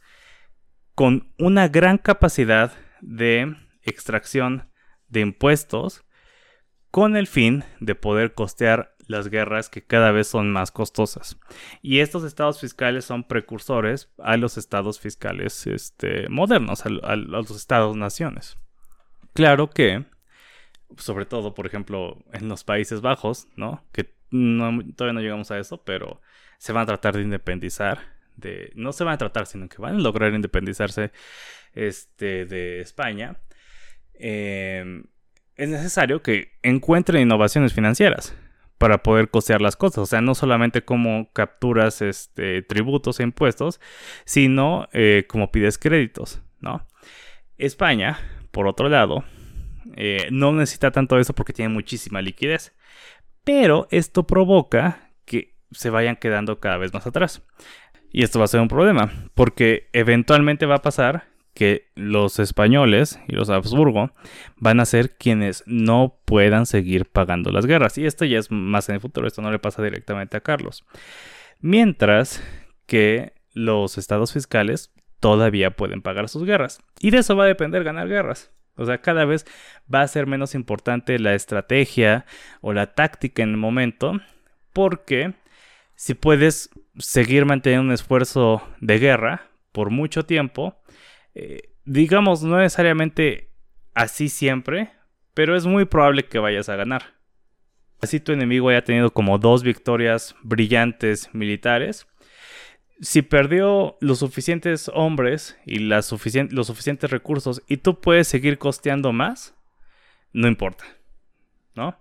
con una gran capacidad de extracción de impuestos con el fin de poder costear las guerras que cada vez son más costosas. Y estos estados fiscales son precursores a los estados fiscales este, modernos, a, los estados-naciones. Claro que, sobre todo, por ejemplo, en los Países Bajos, ¿no? Que todavía no llegamos a eso, pero se van a tratar de independizar. De, no se van a tratar, sino que van a lograr independizarse este, de España. Eh, es necesario que encuentren innovaciones financieras para poder costear las cosas. O sea, no solamente como capturas este, tributos e impuestos, sino eh, como pides créditos, ¿no? España, por otro lado, eh, no necesita tanto eso porque tiene muchísima liquidez. Pero esto provoca que se vayan quedando cada vez más atrás. Y esto va a ser un problema, porque eventualmente va a pasar que los españoles y los Habsburgo van a ser quienes no puedan seguir pagando las guerras. Y esto ya es más en el futuro, esto no le pasa directamente a Carlos. Mientras que los estados fiscales todavía pueden pagar sus guerras. Y de eso va a depender ganar guerras. O sea, cada vez va a ser menos importante la estrategia o la táctica en el momento, porque si puedes seguir manteniendo un esfuerzo de guerra por mucho tiempo, eh, digamos, no necesariamente así siempre, pero es muy probable que vayas a ganar. Así tu enemigo haya tenido como dos victorias brillantes militares. Si perdió los suficientes hombres y los suficientes recursos y tú puedes seguir costeando más, no importa. ¿No?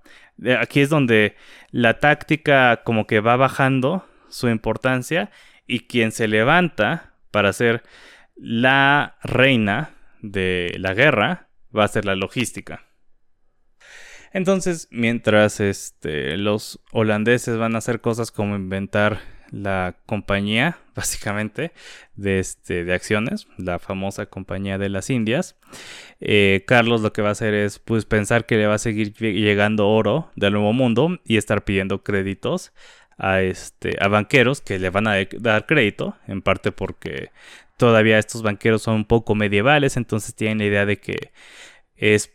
Aquí es donde la táctica como que va bajando su importancia y quien se levanta para hacer la reina de la guerra va a ser la logística. Entonces, mientras este, los holandeses van a hacer cosas como inventar la compañía, básicamente, de, este, de acciones, la famosa compañía de las Indias, eh, Carlos lo que va a hacer es pues, pensar que le va a seguir llegando oro del Nuevo Mundo y estar pidiendo créditos a, este, a banqueros que le van a dar crédito, en parte porque todavía estos banqueros son un poco medievales, entonces tienen la idea de que es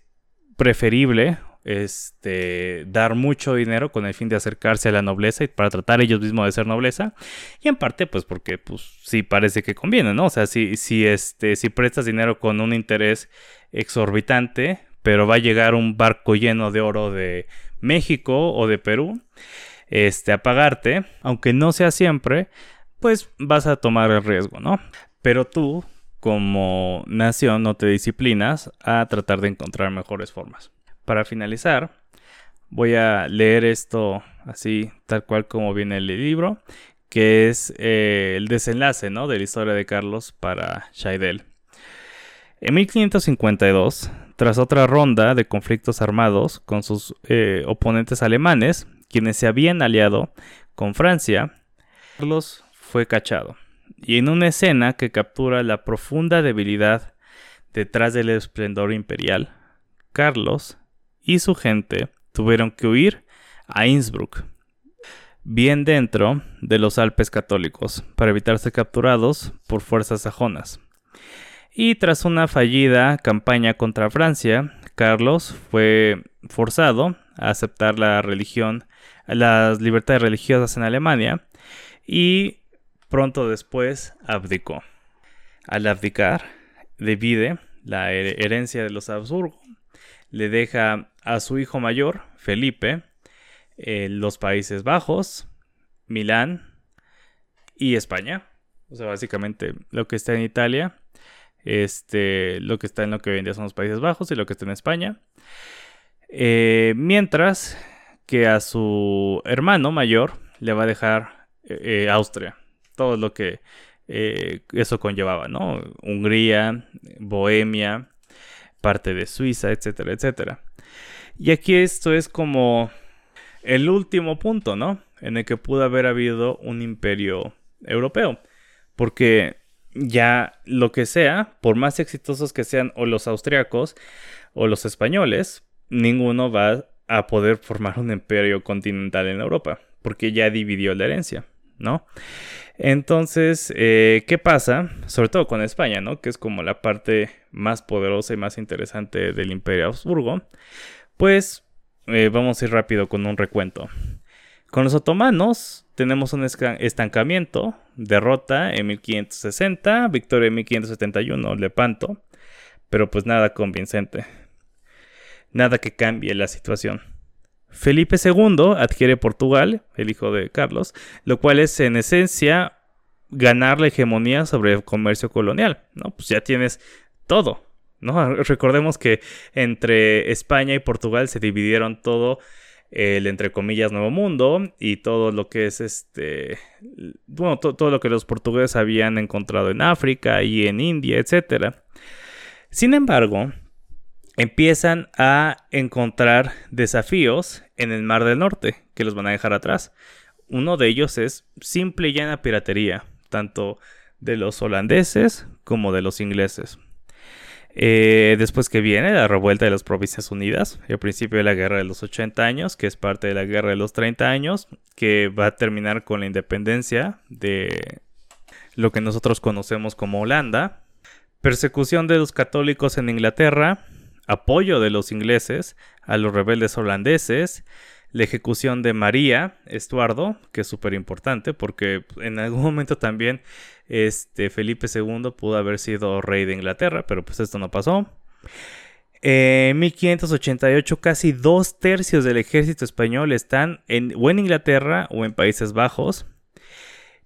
preferible este, dar mucho dinero con el fin de acercarse a la nobleza y para tratar ellos mismos de ser nobleza. Y en parte, pues porque pues sí parece que conviene, ¿no? O sea, si, si, este, si prestas dinero con un interés exorbitante, pero va a llegar un barco lleno de oro de México o de Perú, este, a pagarte, aunque no sea siempre, pues vas a tomar el riesgo, ¿no? Pero tú, como nación, no te disciplinas a tratar de encontrar mejores formas. Para finalizar, voy a leer esto así, tal cual como viene el libro, que es eh, el desenlace ¿no? de la historia de Carlos para Scheidel. En 1552, tras otra ronda de conflictos armados con sus eh, oponentes alemanes, quienes se habían aliado con Francia, Carlos fue cachado y en una escena que captura la profunda debilidad detrás del esplendor imperial, Carlos y su gente tuvieron que huir a Innsbruck, bien dentro de los Alpes católicos, para evitar ser capturados por fuerzas sajonas. Y tras una fallida campaña contra Francia, Carlos fue forzado a aceptar la religión, las libertades religiosas en Alemania y Pronto después abdicó. Al abdicar, divide la herencia de los Habsburgo. Le deja a su hijo mayor, Felipe, eh, los Países Bajos, Milán y España. O sea, básicamente lo que está en Italia, este, lo que está en lo que hoy en día son los Países Bajos y lo que está en España. Eh, mientras que a su hermano mayor le va a dejar eh, Austria todo lo que eh, eso conllevaba, ¿no? Hungría, Bohemia, parte de Suiza, etcétera, etcétera. Y aquí esto es como el último punto, ¿no? En el que pudo haber habido un imperio europeo. Porque ya lo que sea, por más exitosos que sean o los austriacos o los españoles, ninguno va a poder formar un imperio continental en Europa, porque ya dividió la herencia, ¿no? Entonces, eh, ¿qué pasa? Sobre todo con España, ¿no? Que es como la parte más poderosa y más interesante del imperio Habsburgo. Pues eh, vamos a ir rápido con un recuento. Con los otomanos tenemos un estancamiento, derrota en 1560, victoria en 1571, Lepanto, pero pues nada convincente. Nada que cambie la situación. Felipe II adquiere Portugal, el hijo de Carlos, lo cual es en esencia ganar la hegemonía sobre el comercio colonial, ¿no? Pues ya tienes todo, ¿no? Recordemos que entre España y Portugal se dividieron todo el entre comillas Nuevo Mundo y todo lo que es este bueno todo lo que los portugueses habían encontrado en África y en India, etcétera. Sin embargo, empiezan a encontrar desafíos en el Mar del Norte que los van a dejar atrás. Uno de ellos es simple y llana piratería, tanto de los holandeses como de los ingleses. Eh, después que viene la revuelta de las Provincias Unidas, el principio de la Guerra de los 80 años, que es parte de la Guerra de los 30 años, que va a terminar con la independencia de lo que nosotros conocemos como Holanda, persecución de los católicos en Inglaterra, apoyo de los ingleses a los rebeldes holandeses, la ejecución de María Estuardo, que es súper importante porque en algún momento también este, Felipe II pudo haber sido rey de Inglaterra, pero pues esto no pasó. En 1588 casi dos tercios del ejército español están en, o en Inglaterra o en Países Bajos.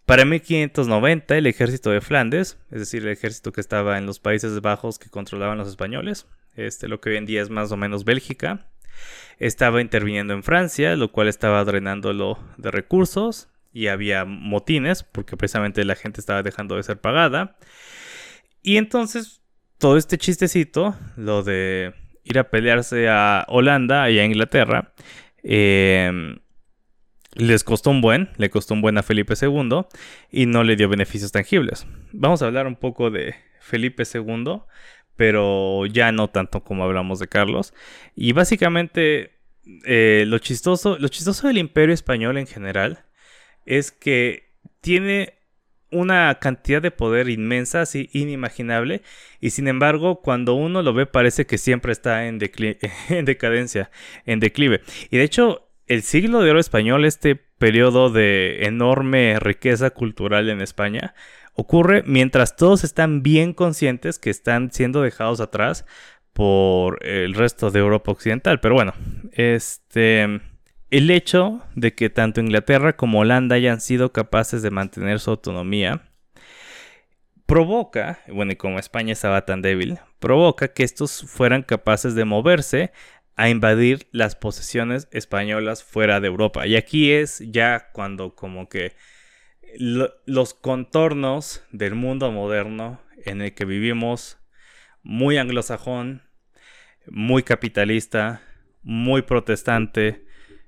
Para 1590 el ejército de Flandes, es decir, el ejército que estaba en los Países Bajos que controlaban los españoles, este, lo que hoy en día es más o menos Bélgica, estaba interviniendo en Francia, lo cual estaba drenándolo de recursos y había motines porque precisamente la gente estaba dejando de ser pagada. Y entonces todo este chistecito, lo de ir a pelearse a Holanda y a Inglaterra, em, les costó un buen, le costó un buen a Felipe II y no le dio beneficios tangibles. Vamos a hablar un poco de Felipe II, pero ya no tanto como hablamos de Carlos. Y básicamente eh, lo, chistoso, lo chistoso del imperio español en general es que tiene una cantidad de poder inmensa, así inimaginable, y sin embargo, cuando uno lo ve parece que siempre está en, en decadencia, en declive. Y de hecho, el siglo de oro español, este periodo de enorme riqueza cultural en España, ocurre mientras todos están bien conscientes que están siendo dejados atrás por el resto de Europa Occidental. Pero bueno, este el hecho de que tanto Inglaterra como Holanda hayan sido capaces de mantener su autonomía provoca, bueno, y como España estaba tan débil, provoca que estos fueran capaces de moverse a invadir las posesiones españolas fuera de Europa. Y aquí es ya cuando como que los contornos del mundo moderno en el que vivimos muy anglosajón, muy capitalista, muy protestante,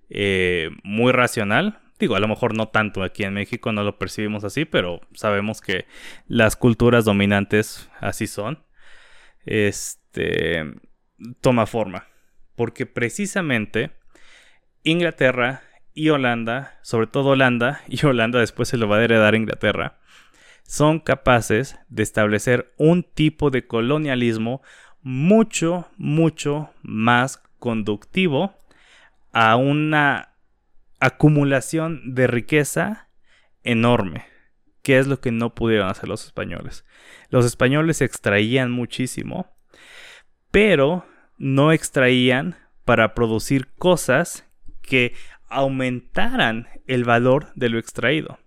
eh, muy racional. Digo, a lo mejor no tanto aquí en México, no lo percibimos así, pero sabemos que las culturas dominantes así son. Este toma forma. Porque precisamente Inglaterra y Holanda, sobre todo Holanda, y Holanda después se lo va a heredar a Inglaterra, son capaces de establecer un tipo de colonialismo mucho, mucho más conductivo a una acumulación de riqueza enorme, que es lo que no pudieron hacer los españoles. Los españoles extraían muchísimo, pero no extraían para producir cosas que aumentaran el valor de lo extraído.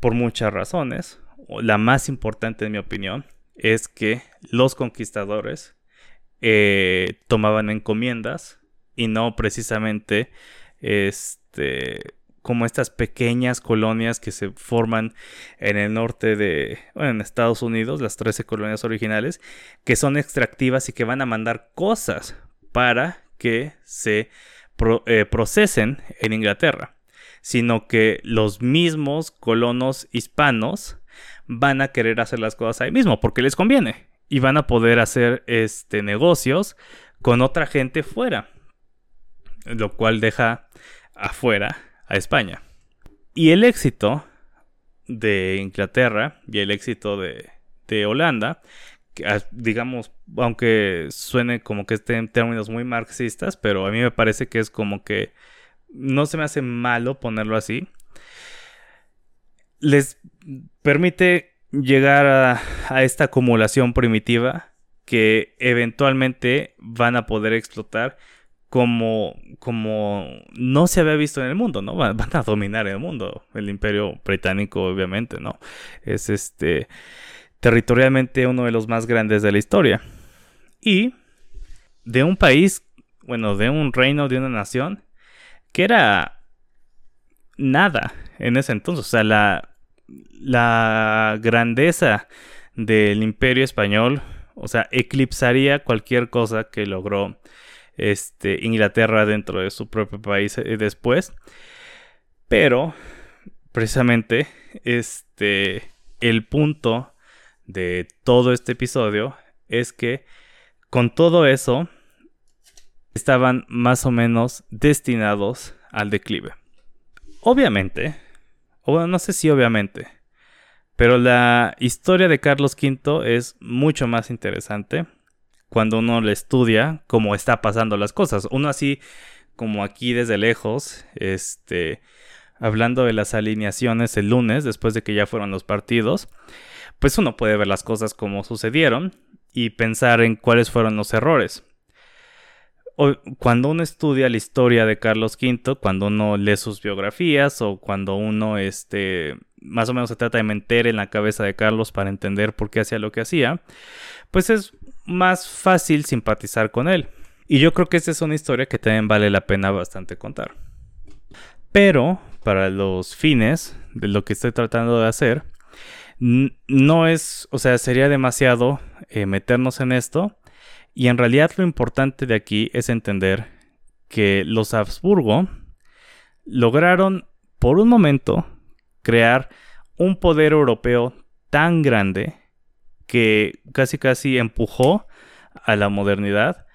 Por muchas razones, la más importante en mi opinión es que los conquistadores eh, tomaban encomiendas y no precisamente este como estas pequeñas colonias que se forman en el norte de, bueno, en Estados Unidos, las 13 colonias originales, que son extractivas y que van a mandar cosas para que se eh, procesen en Inglaterra, sino que los mismos colonos hispanos van a querer hacer las cosas ahí mismo porque les conviene y van a poder hacer este negocios con otra gente fuera, lo cual deja afuera a España. Y el éxito de Inglaterra y el éxito de, de Holanda, digamos, aunque suene como que esté en términos muy marxistas, pero a mí me parece que es como que no se me hace malo ponerlo así, les permite llegar a, esta acumulación primitiva que eventualmente van a poder explotar como, como no se había visto en el mundo, ¿no? Van, a dominar el mundo. El imperio británico, obviamente, ¿no? Es este territorialmente uno de los más grandes de la historia. Y de un país, bueno, de un reino, de una nación, que era nada en ese entonces. O sea, la, grandeza del imperio español, o sea, eclipsaría cualquier cosa que logró este, Inglaterra dentro de su propio país eh, después. Pero, precisamente, este, el punto de todo este episodio es que con todo eso estaban más o menos destinados al declive. Obviamente, o no sé si obviamente, pero la historia de Carlos V es mucho más interesante cuando uno le estudia cómo está pasando las cosas. Uno así como aquí desde lejos, este, hablando de las alineaciones el lunes, después de que ya fueron los partidos, pues uno puede ver las cosas como sucedieron y pensar en cuáles fueron los errores. cuando uno estudia la historia de Carlos V, cuando uno lee sus biografías o cuando uno este, más o menos se trata de meter en la cabeza de Carlos para entender por qué hacía lo que hacía, pues es más fácil simpatizar con él. Y yo creo que esta es una historia que también vale la pena bastante contar. Pero, para los fines de lo que estoy tratando de hacer, no es, o sea, sería demasiado eh, meternos en esto. Y en realidad lo importante de aquí es entender que los Habsburgo lograron por un momento crear un poder europeo tan grande que casi casi empujó a la modernidad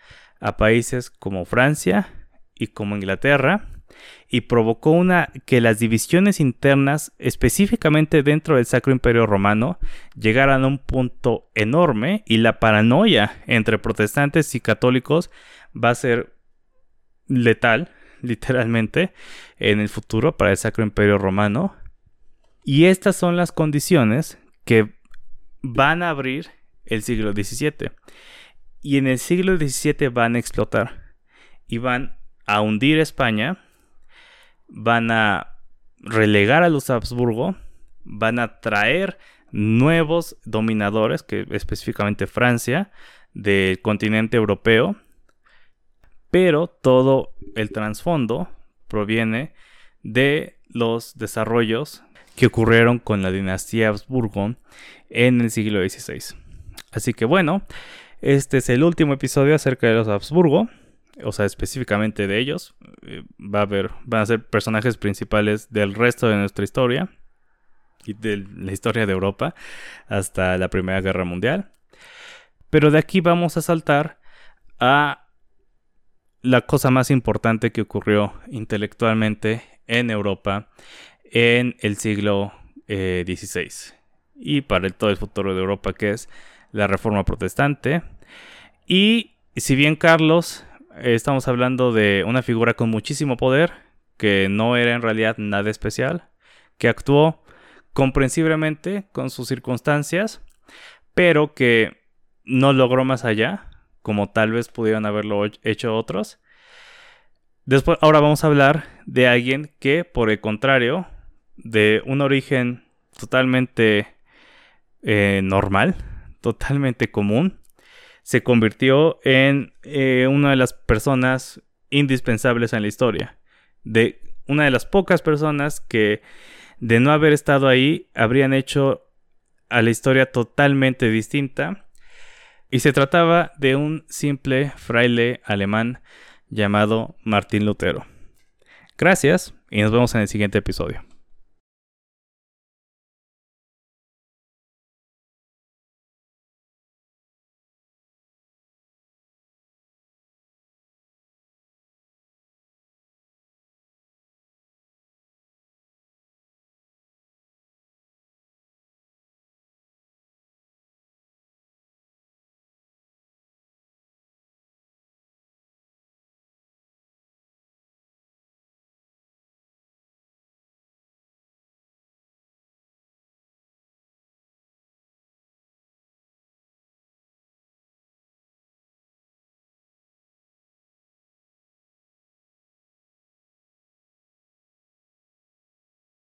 a países como Francia y como Inglaterra y provocó una que las divisiones internas específicamente dentro del Sacro Imperio Romano llegaran a un punto enorme y la paranoia entre protestantes y católicos va a ser letal literalmente en el futuro para el Sacro Imperio Romano y estas son las condiciones que van a abrir el siglo XVII. Y en el siglo XVII van a explotar. Y van a hundir España. Van a relegar a los Habsburgo. Van a traer nuevos dominadores, que específicamente Francia, del continente europeo. Pero todo el trasfondo proviene de los desarrollos que ocurrieron con la dinastía Habsburgo en el siglo XVI. Así que bueno, este es el último episodio acerca de los Habsburgo, o sea, específicamente de ellos. Eh, va a haber, van a ser personajes principales del resto de nuestra historia y de la historia de Europa hasta la Primera Guerra Mundial. Pero de aquí vamos a saltar a la cosa más importante que ocurrió intelectualmente en Europa en el siglo XVI eh, y para todo el futuro de Europa que es la Reforma Protestante. Y si bien Carlos, estamos hablando de una figura con muchísimo poder, que no era en realidad nada especial, que actuó comprensiblemente con sus circunstancias, pero que no logró más allá, como tal vez pudieron haberlo hecho otros. Después, ahora vamos a hablar de alguien que, por el contrario, de un origen totalmente eh, normal, totalmente común, se convirtió en eh, una de las personas indispensables en la historia. De una de las pocas personas que de no haber estado ahí habrían hecho a la historia totalmente distinta. Y se trataba de un simple fraile alemán llamado Martín Lutero. Gracias y nos vemos en el siguiente episodio.